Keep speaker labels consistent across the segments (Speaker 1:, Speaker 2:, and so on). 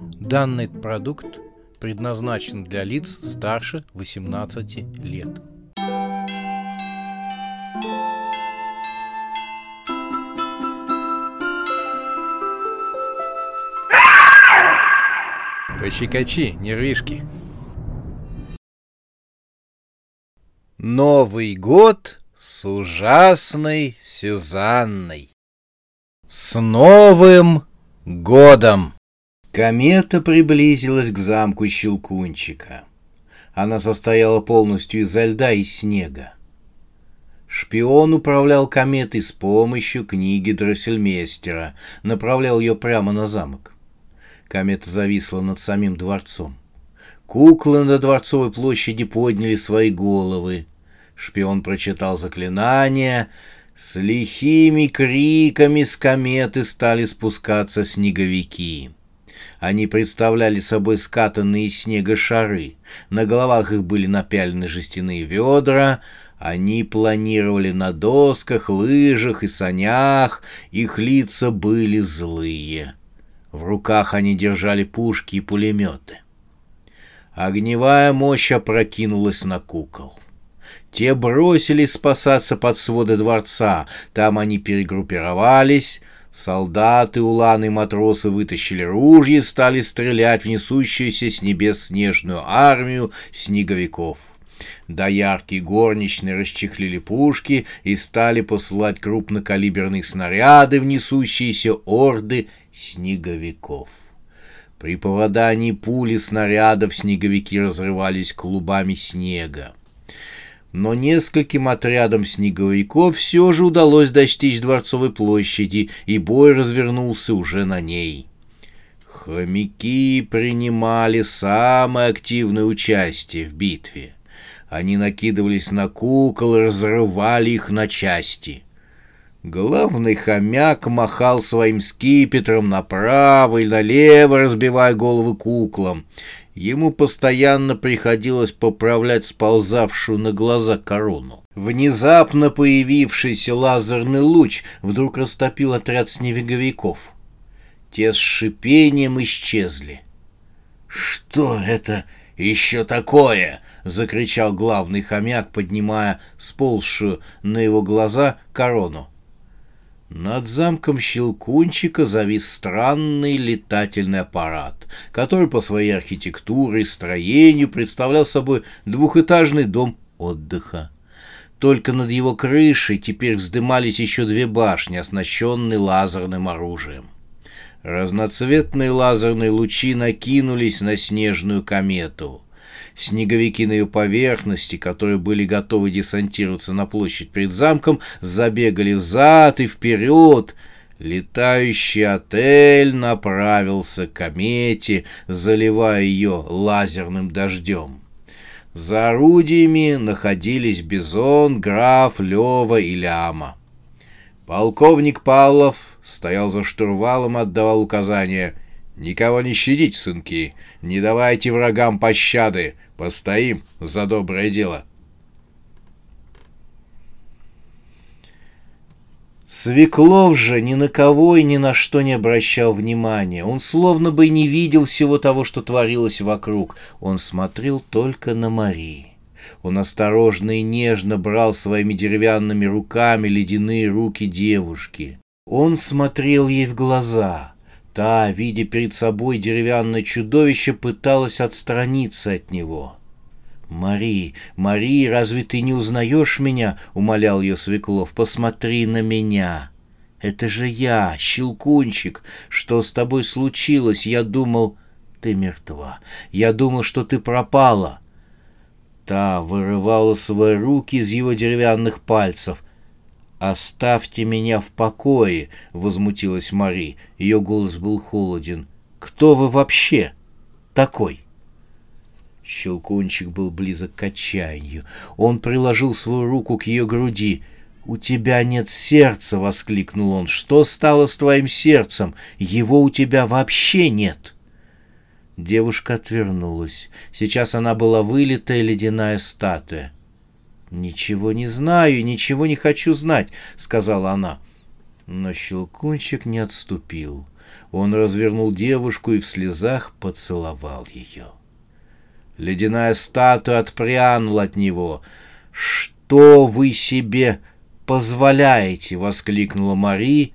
Speaker 1: Данный продукт предназначен для лиц старше 18 лет. Пощекочи, нервишки. Новый год с ужасной Сюзанной. С Новым годом! Комета приблизилась к замку Щелкунчика. Она состояла полностью изо льда и снега. Шпион управлял кометой с помощью книги Дроссельмейстера, направлял ее прямо на замок. Комета зависла над самим дворцом. Куклы на Дворцовой площади подняли свои головы. Шпион прочитал заклинание. С лихими криками с кометы стали спускаться снеговики. Они представляли собой скатанные из снега шары. На головах их были напялены жестяные ведра. Они планировали на досках, лыжах и санях. Их лица были злые. В руках они держали пушки и пулеметы. Огневая мощь опрокинулась на кукол. Те бросились спасаться под своды дворца. Там они перегруппировались, Солдаты, уланы и матросы вытащили ружья и стали стрелять в несущуюся с небес снежную армию снеговиков. Доярки и горничные расчехлили пушки и стали посылать крупнокалиберные снаряды в несущиеся орды снеговиков. При попадании пули снарядов снеговики разрывались клубами снега но нескольким отрядам снеговиков все же удалось достичь Дворцовой площади, и бой развернулся уже на ней. Хомяки принимали самое активное участие в битве. Они накидывались на кукол и разрывали их на части. Главный хомяк махал своим скипетром направо и налево, разбивая головы куклам. Ему постоянно приходилось поправлять сползавшую на глаза корону. Внезапно появившийся лазерный луч вдруг растопил отряд снеговиковиков. Те с шипением исчезли. «Что это еще такое?» — закричал главный хомяк, поднимая сползшую на его глаза корону. Над замком Щелкунчика завис странный летательный аппарат, который по своей архитектуре и строению представлял собой двухэтажный дом отдыха. Только над его крышей теперь вздымались еще две башни, оснащенные лазерным оружием. Разноцветные лазерные лучи накинулись на снежную комету. Снеговики на ее поверхности, которые были готовы десантироваться на площадь перед замком, забегали взад и вперед. Летающий отель направился к комете, заливая ее лазерным дождем. За орудиями находились Бизон, Граф, Лева и Ляма. Полковник Павлов стоял за штурвалом и отдавал указания — Никого не щадить, сынки, не давайте врагам пощады, постоим за доброе дело. Свеклов же ни на кого и ни на что не обращал внимания. Он словно бы не видел всего того, что творилось вокруг. Он смотрел только на Марии. Он осторожно и нежно брал своими деревянными руками ледяные руки девушки. Он смотрел ей в глаза — Та, видя перед собой деревянное чудовище, пыталась отстраниться от него. «Мари, Мари, разве ты не узнаешь меня?» — умолял ее Свеклов. «Посмотри на меня!» «Это же я, Щелкунчик! Что с тобой случилось? Я думал, ты мертва. Я думал, что ты пропала!» Та вырывала свои руки из его деревянных пальцев — «Оставьте меня в покое!» — возмутилась Мари. Ее голос был холоден. «Кто вы вообще такой?» Щелкунчик был близок к отчаянию. Он приложил свою руку к ее груди. «У тебя нет сердца!» — воскликнул он. «Что стало с твоим сердцем? Его у тебя вообще нет!» Девушка отвернулась. Сейчас она была вылитая ледяная статуя. «Ничего не знаю, ничего не хочу знать», — сказала она. Но Щелкунчик не отступил. Он развернул девушку и в слезах поцеловал ее. Ледяная статуя отпрянула от него. «Что вы себе позволяете?» — воскликнула Мари,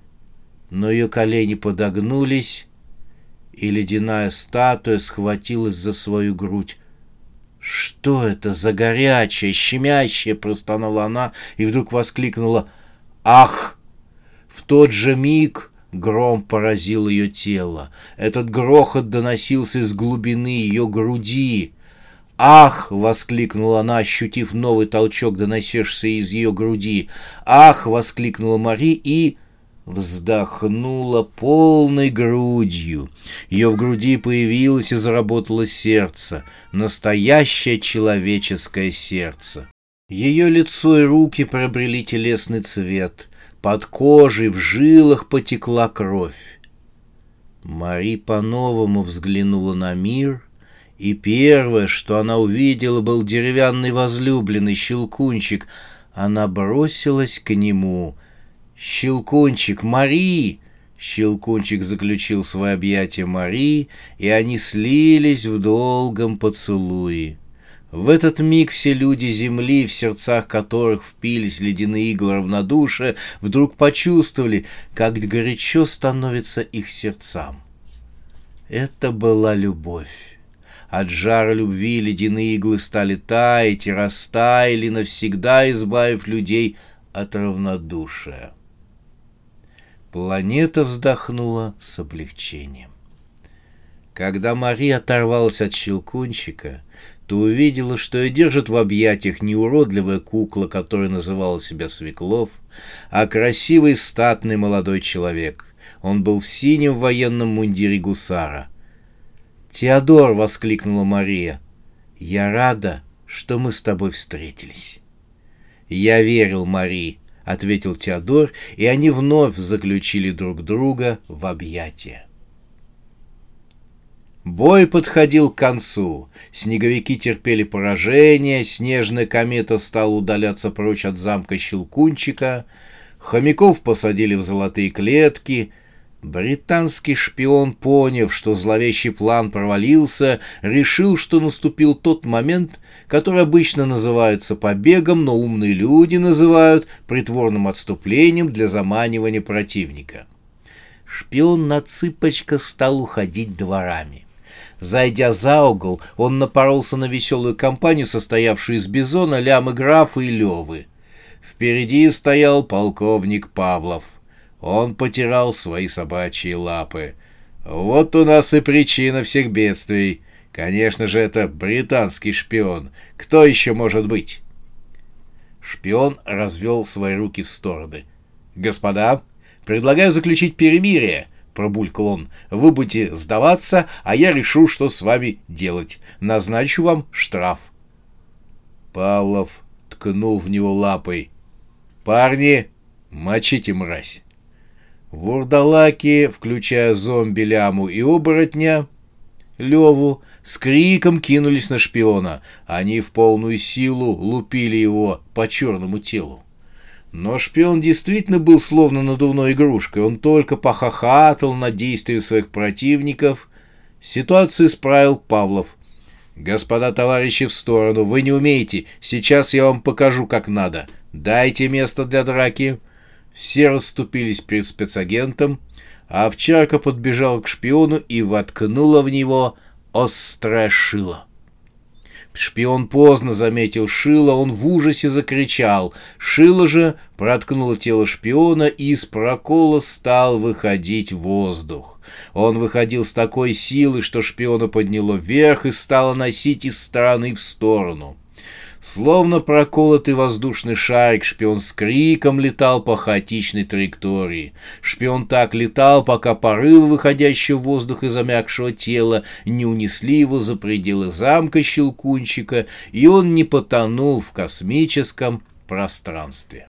Speaker 1: но ее колени подогнулись, и ледяная статуя схватилась за свою грудь. «Что это за горячее, щемящее?» — простонала она и вдруг воскликнула. «Ах!» В тот же миг гром поразил ее тело. Этот грохот доносился из глубины ее груди. «Ах!» — воскликнула она, ощутив новый толчок, доносившийся из ее груди. «Ах!» — воскликнула Мари и вздохнула полной грудью. Ее в груди появилось и заработало сердце, настоящее человеческое сердце. Ее лицо и руки приобрели телесный цвет, под кожей в жилах потекла кровь. Мари по-новому взглянула на мир, и первое, что она увидела, был деревянный возлюбленный щелкунчик. Она бросилась к нему — «Щелкунчик, Мари!» Щелкунчик заключил свои объятия Мари, и они слились в долгом поцелуе. В этот миг все люди земли, в сердцах которых впились ледяные иглы равнодушия, вдруг почувствовали, как горячо становится их сердцам. Это была любовь. От жара любви ледяные иглы стали таять и растаяли, навсегда избавив людей от равнодушия. Планета вздохнула с облегчением. Когда Мария оторвалась от щелкунчика, то увидела, что ее держит в объятиях не уродливая кукла, которая называла себя Свеклов, а красивый статный молодой человек. Он был в синем военном мундире гусара. «Теодор!» — воскликнула Мария. «Я рада, что мы с тобой встретились». «Я верил Марии», — ответил Теодор, и они вновь заключили друг друга в объятия. Бой подходил к концу. Снеговики терпели поражение, снежная комета стала удаляться прочь от замка Щелкунчика, хомяков посадили в золотые клетки — Британский шпион, поняв, что зловещий план провалился, решил, что наступил тот момент, который обычно называется побегом, но умные люди называют притворным отступлением для заманивания противника. Шпион на цыпочках стал уходить дворами. Зайдя за угол, он напоролся на веселую компанию, состоявшую из Бизона, Лямы Графа и Левы. Впереди стоял полковник Павлов. Он потирал свои собачьи лапы. Вот у нас и причина всех бедствий. Конечно же, это британский шпион. Кто еще может быть? Шпион развел свои руки в стороны. «Господа, предлагаю заключить перемирие», — пробулькал он. «Вы будете сдаваться, а я решу, что с вами делать. Назначу вам штраф». Павлов ткнул в него лапой. «Парни, мочите мразь!» Вурдалаки, включая зомби Ляму и оборотня, Леву, с криком кинулись на шпиона. Они в полную силу лупили его по черному телу. Но шпион действительно был словно надувной игрушкой. Он только похохатал на действия своих противников. Ситуацию исправил Павлов. «Господа товарищи, в сторону! Вы не умеете! Сейчас я вам покажу, как надо! Дайте место для драки!» Все расступились перед спецагентом, а овчарка подбежала к шпиону и воткнула в него острое шило. Шпион поздно заметил шило, он в ужасе закричал. Шило же проткнуло тело шпиона, и из прокола стал выходить воздух. Он выходил с такой силой, что шпиона подняло вверх и стало носить из стороны в сторону. Словно проколотый воздушный шарик, шпион с криком летал по хаотичной траектории. Шпион так летал, пока порывы, выходящие в воздух из замякшего тела, не унесли его за пределы замка Щелкунчика, и он не потонул в космическом пространстве.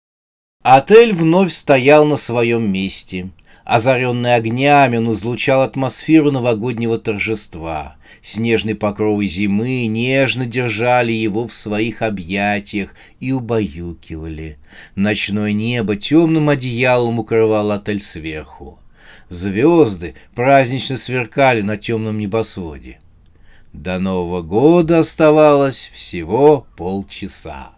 Speaker 1: Отель вновь стоял на своем месте. Озаренный огнями, он излучал атмосферу новогоднего торжества. Снежные покровы зимы нежно держали его в своих объятиях и убаюкивали. Ночное небо темным одеялом укрывало отель сверху. Звезды празднично сверкали на темном небосводе. До Нового года оставалось всего полчаса.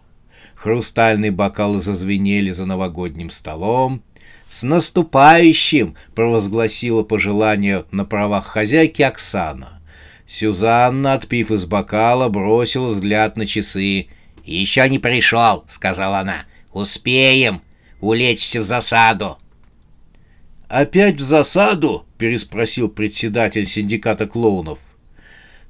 Speaker 1: Хрустальные бокалы зазвенели за новогодним столом. «С наступающим!» — провозгласила пожелание на правах хозяйки Оксана. Сюзанна, отпив из бокала, бросила взгляд на часы. «Еще не пришел», — сказала она. «Успеем улечься в засаду». «Опять в засаду?» — переспросил председатель синдиката клоунов.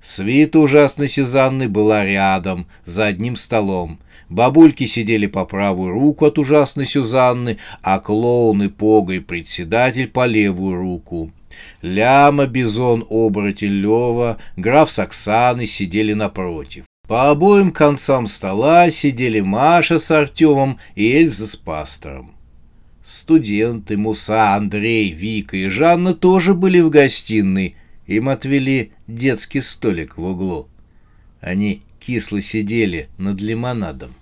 Speaker 1: Свита ужасной Сюзанны была рядом, за одним столом. Бабульки сидели по правую руку от ужасной Сюзанны, а клоуны Пога и председатель по левую руку. Ляма, Бизон, Оборотень Лева, граф с Оксаной сидели напротив. По обоим концам стола сидели Маша с Артемом и Эльза с пастором. Студенты Муса, Андрей, Вика и Жанна тоже были в гостиной. Им отвели детский столик в углу. Они кисло сидели над лимонадом.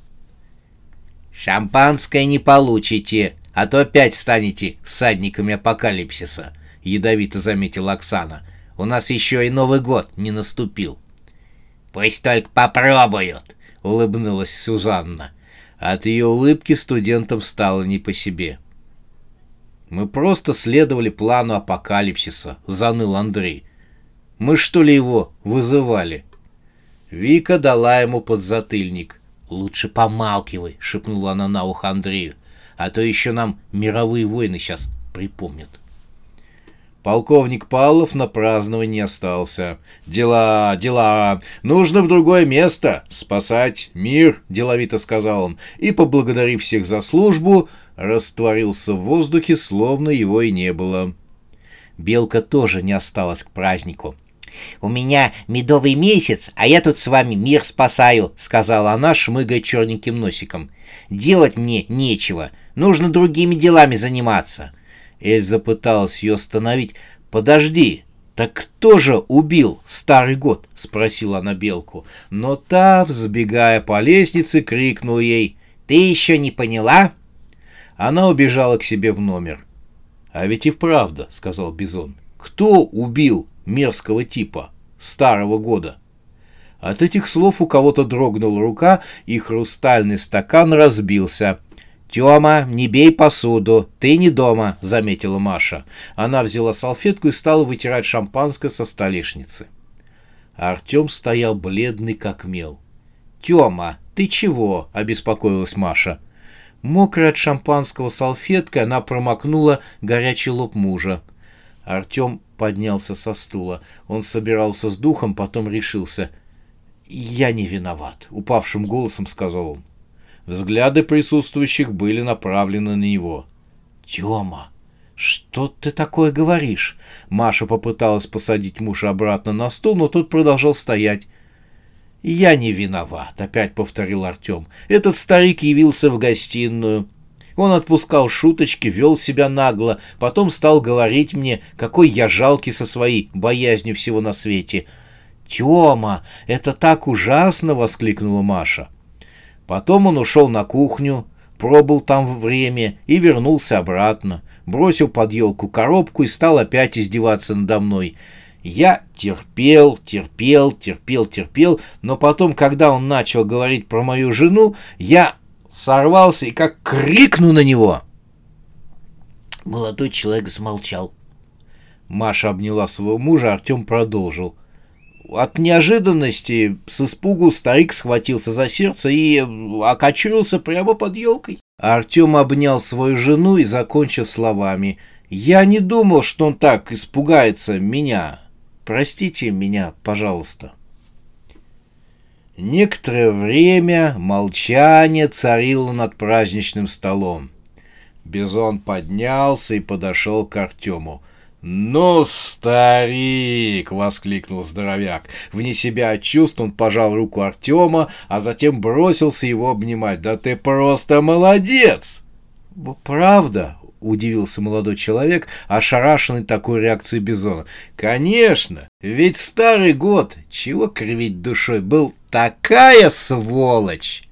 Speaker 1: «Шампанское не получите, а то опять станете садниками апокалипсиса», — ядовито заметила Оксана. «У нас еще и Новый год не наступил». «Пусть только попробуют», — улыбнулась Сюзанна. От ее улыбки студентам стало не по себе. «Мы просто следовали плану апокалипсиса», — заныл Андрей. «Мы что ли его вызывали?» Вика дала ему подзатыльник. «Лучше помалкивай», — шепнула она на ухо Андрею, «а то еще нам мировые войны сейчас припомнят». Полковник Павлов на празднование остался. «Дела, дела! Нужно в другое место! Спасать мир!» — деловито сказал он. И, поблагодарив всех за службу, растворился в воздухе, словно его и не было. Белка тоже не осталась к празднику. «У меня медовый месяц, а я тут с вами мир спасаю», — сказала она, шмыгая черненьким носиком. «Делать мне нечего, нужно другими делами заниматься». Эльза пыталась ее остановить. «Подожди, так кто же убил старый год?» — спросила она Белку. Но та, взбегая по лестнице, крикнула ей. «Ты еще не поняла?» Она убежала к себе в номер. «А ведь и вправду», — сказал Бизон. «Кто убил мерзкого типа старого года?» От этих слов у кого-то дрогнула рука, и хрустальный стакан разбился. «Тёма, не бей посуду, ты не дома», — заметила Маша. Она взяла салфетку и стала вытирать шампанское со столешницы. Артем стоял бледный как мел. «Тёма, ты чего?» — обеспокоилась Маша. Мокрая от шампанского салфеткой она промокнула горячий лоб мужа. Артем поднялся со стула. Он собирался с духом, потом решился. «Я не виноват», — упавшим голосом сказал он. Взгляды присутствующих были направлены на него. «Тёма, что ты такое говоришь?» Маша попыталась посадить мужа обратно на стул, но тот продолжал стоять. «Я не виноват», — опять повторил Артем. «Этот старик явился в гостиную». Он отпускал шуточки, вел себя нагло, потом стал говорить мне, какой я жалкий со своей боязнью всего на свете. «Тёма, это так ужасно!» — воскликнула Маша. Потом он ушел на кухню, пробыл там время и вернулся обратно, бросил под елку коробку и стал опять издеваться надо мной. Я терпел, терпел, терпел, терпел, но потом, когда он начал говорить про мою жену, я сорвался и как крикну на него. Молодой человек замолчал. Маша обняла своего мужа, Артем продолжил — от неожиданности с испугу старик схватился за сердце и окочурился прямо под елкой. Артем обнял свою жену и закончил словами. «Я не думал, что он так испугается меня. Простите меня, пожалуйста». Некоторое время молчание царило над праздничным столом. Бизон поднялся и подошел к Артему. «Ну, старик!» — воскликнул здоровяк. Вне себя от чувств он пожал руку Артема, а затем бросился его обнимать. «Да ты просто молодец!» «Правда?» — удивился молодой человек, ошарашенный такой реакцией Бизона. «Конечно! Ведь старый год, чего кривить душой, был такая сволочь!»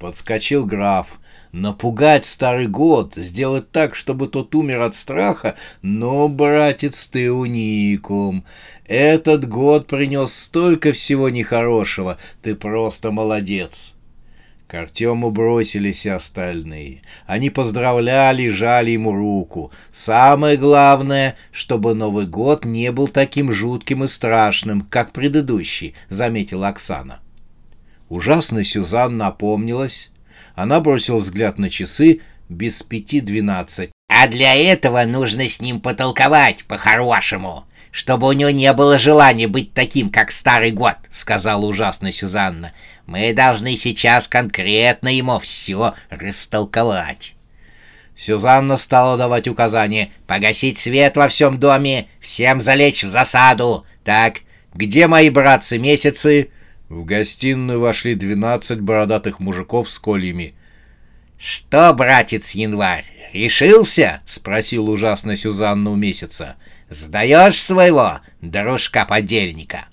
Speaker 1: Подскочил граф. напугать старый год, сделать так, чтобы тот умер от страха, но, братец, ты уникум. Этот год принес столько всего нехорошего, ты просто молодец. К Артему бросились и остальные. Они поздравляли жали ему руку. Самое главное, чтобы Новый год не был таким жутким и страшным, как предыдущий, заметила Оксана. Ужасная Сюзанна напомнилась. Она бросила взгляд на часы без пяти двенадцать.
Speaker 2: «А для этого нужно с ним потолковать по-хорошему, чтобы у него не было желания быть таким, как старый год», — сказала ужасная Сюзанна. «Мы должны сейчас конкретно ему все растолковать».
Speaker 1: Сюзанна стала давать указания
Speaker 2: погасить свет во всем доме, всем залечь в засаду. Так,
Speaker 1: где мои братцы-месяцы? В гостиную вошли двенадцать бородатых мужиков с кольями.
Speaker 2: «Что, братец Январь, решился?» — спросил ужасно Сюзанна у месяца. «Сдаешь своего дружка-подельника?»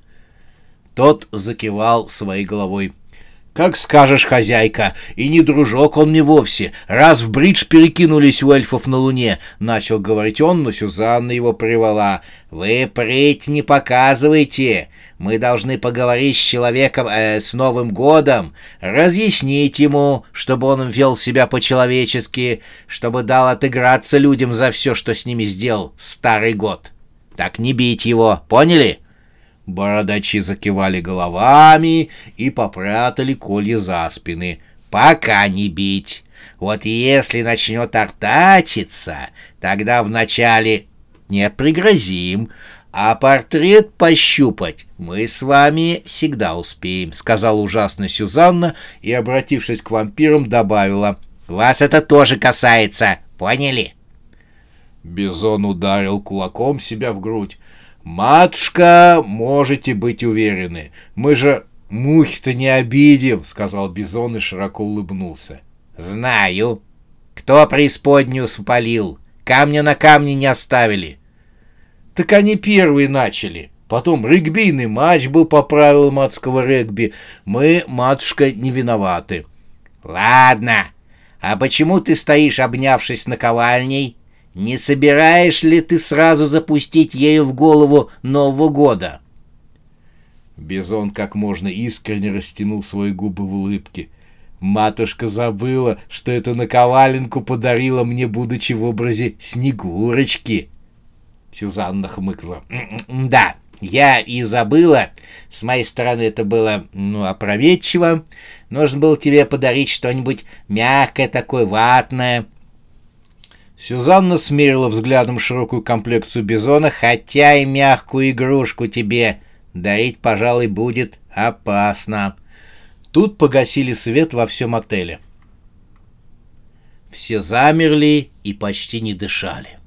Speaker 1: Тот закивал своей головой. «Как скажешь, хозяйка, и не дружок он мне вовсе. Раз в бридж перекинулись у эльфов на луне», — начал говорить он, но Сюзанна его привела.
Speaker 2: «Вы прыть не показывайте. Мы должны поговорить с человеком э, с Новым годом, разъяснить ему, чтобы он вел себя по-человечески, чтобы дал отыграться людям за все, что с ними сделал старый год. Так не бить его, поняли?»
Speaker 1: Бородачи закивали головами и попрятали колья за спины.
Speaker 2: «Пока не бить. Вот если начнет артачиться, тогда вначале не пригрозим, а портрет пощупать мы с вами всегда успеем», — сказала ужасно Сюзанна и, обратившись к вампирам, добавила. «Вас это тоже касается, поняли?»
Speaker 1: Бизон ударил кулаком себя в грудь. «Матушка, можете быть уверены, мы же мухи-то не обидим», — сказал Бизон и широко улыбнулся.
Speaker 2: «Знаю. Кто преисподнюю спалил? Камня на камне не оставили».
Speaker 1: «Так они первые начали. Потом регбийный матч был по правилам адского регби. Мы, матушка, не виноваты».
Speaker 2: «Ладно. А почему ты стоишь, обнявшись наковальней?» Не собираешь ли ты сразу запустить ею в голову Нового года?
Speaker 1: Бизон как можно искренне растянул свои губы в улыбке. Матушка забыла, что эту наковаленку подарила мне, будучи в образе Снегурочки. Сюзанна хмыкнула.
Speaker 2: «Да, я и забыла. С моей стороны это было, ну, опрометчиво. Нужно было тебе подарить что-нибудь мягкое такое, ватное.
Speaker 1: Сюзанна смерила взглядом широкую комплекцию бизона, хотя и мягкую игрушку тебе дарить, пожалуй, будет опасно. Тут погасили свет во всем отеле. Все замерли и почти не дышали.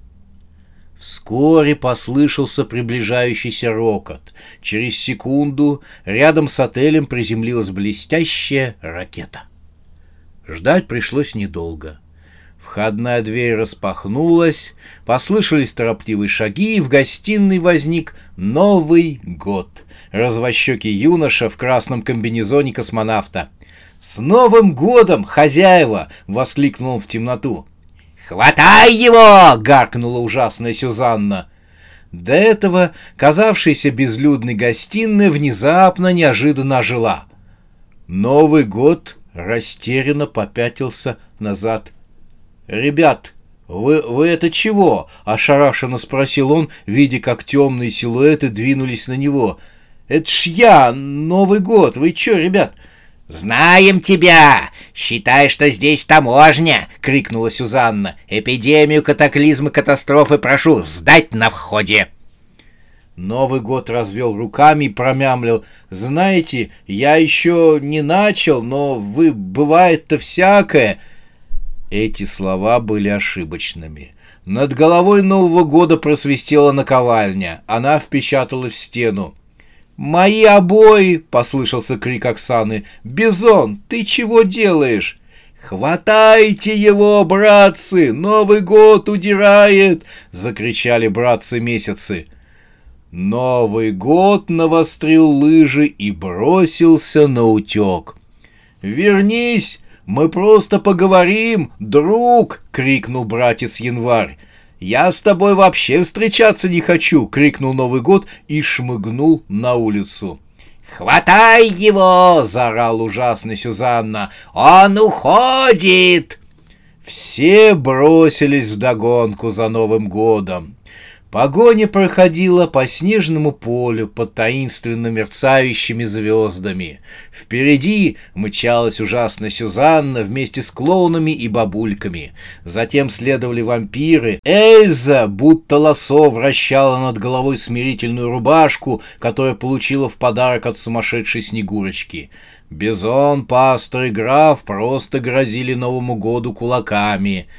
Speaker 1: Вскоре послышался приближающийся рокот. Через секунду рядом с отелем приземлилась блестящая ракета. Ждать пришлось недолго — Входная дверь распахнулась, послышались торопливые шаги, и в гостиной возник Новый год. Развощекий юноша в красном комбинезоне космонавта. «С Новым годом, хозяева!» — воскликнул он в темноту.
Speaker 2: «Хватай его!»
Speaker 1: — гаркнула ужасная Сюзанна. До этого казавшаяся безлюдной гостиная внезапно неожиданно ожила. Новый год растерянно попятился назад «Ребят, вы, вы это чего?» — ошарашенно спросил он, видя, как темные силуэты двинулись на него. «Это ж я, Новый год, вы чё, ребят?»
Speaker 2: «Знаем тебя! Считай, что здесь таможня!» — крикнула Сюзанна. «Эпидемию, катаклизмы, катастрофы прошу сдать на входе!»
Speaker 1: Новый год развел руками и промямлил. «Знаете, я еще не начал, но вы, бывает-то всякое!» Эти слова были ошибочными. Над головой Нового года просвистела наковальня. Она впечаталась в стену. «Мои обои!» — послышался крик Оксаны. «Бизон, ты чего делаешь?» «Хватайте его, братцы! Новый год удирает!» — закричали братцы-месяцы. Новый год навострил лыжи и бросился на утек. «Вернись! Мы просто поговорим, друг!» — крикнул братец Январь. «Я с тобой вообще встречаться не хочу!» — крикнул Новый год и шмыгнул на улицу.
Speaker 2: «Хватай его!» — заорал ужасный Сюзанна. «Он уходит!»
Speaker 1: Все бросились вдогонку за Новым годом. Погоня проходила по снежному полю под таинственно мерцающими звездами. Впереди мчалась ужасная Сюзанна вместе с клоунами и бабульками. Затем следовали вампиры. Эльза, будто лосо, вращала над головой смирительную рубашку, которую получила в подарок от сумасшедшей Снегурочки. Бизон, пастор и граф просто грозили Новому году кулаками —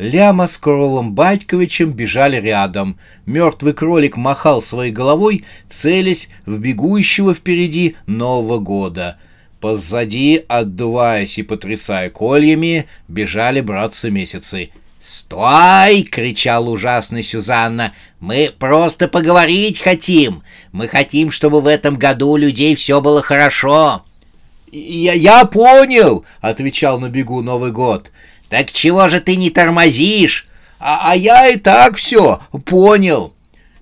Speaker 1: Ляма с Кролом Батьковичем бежали рядом. Мертвый кролик махал своей головой, целясь в бегущего впереди Нового года. Позади, отдуваясь и потрясая кольями, бежали братцы-месяцы.
Speaker 2: «Стой!» — кричал ужасный Сюзанна. «Мы просто поговорить хотим. Мы хотим, чтобы в этом году у людей все было хорошо».
Speaker 1: «Я, я понял!» — отвечал на бегу Новый год.
Speaker 2: «Так чего же ты не тормозишь?»
Speaker 1: «А, а я и так все понял».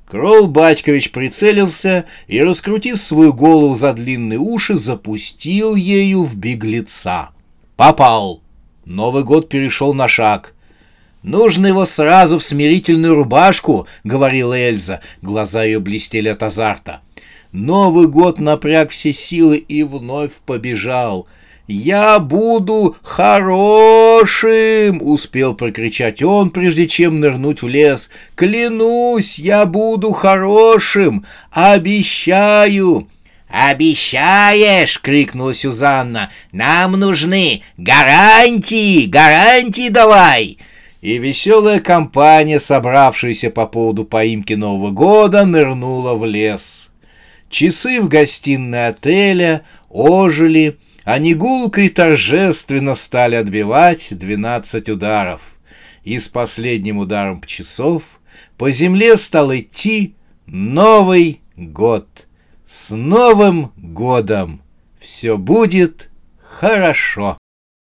Speaker 1: Кролл Батькович прицелился и, раскрутив свою голову за длинные уши, запустил ею в беглеца. Попал. Новый год перешел на шаг. «Нужно его сразу в смирительную рубашку», — говорила Эльза. Глаза ее блестели от азарта. Новый год напряг все силы и вновь побежал — «Я буду хорошим!» — успел прокричать он, прежде чем нырнуть в лес. «Клянусь, я буду хорошим! Обещаю!»
Speaker 2: «Обещаешь!» — крикнула Сюзанна. «Нам нужны гарантии! Гарантии давай!»
Speaker 1: И веселая компания, собравшаяся по поводу поимки Нового года, нырнула в лес. Часы в гостиной отеля ожили, они гулко и торжественно стали отбивать двенадцать ударов. И с последним ударом часов по земле стал идти Новый год. С Новым годом! Все будет хорошо!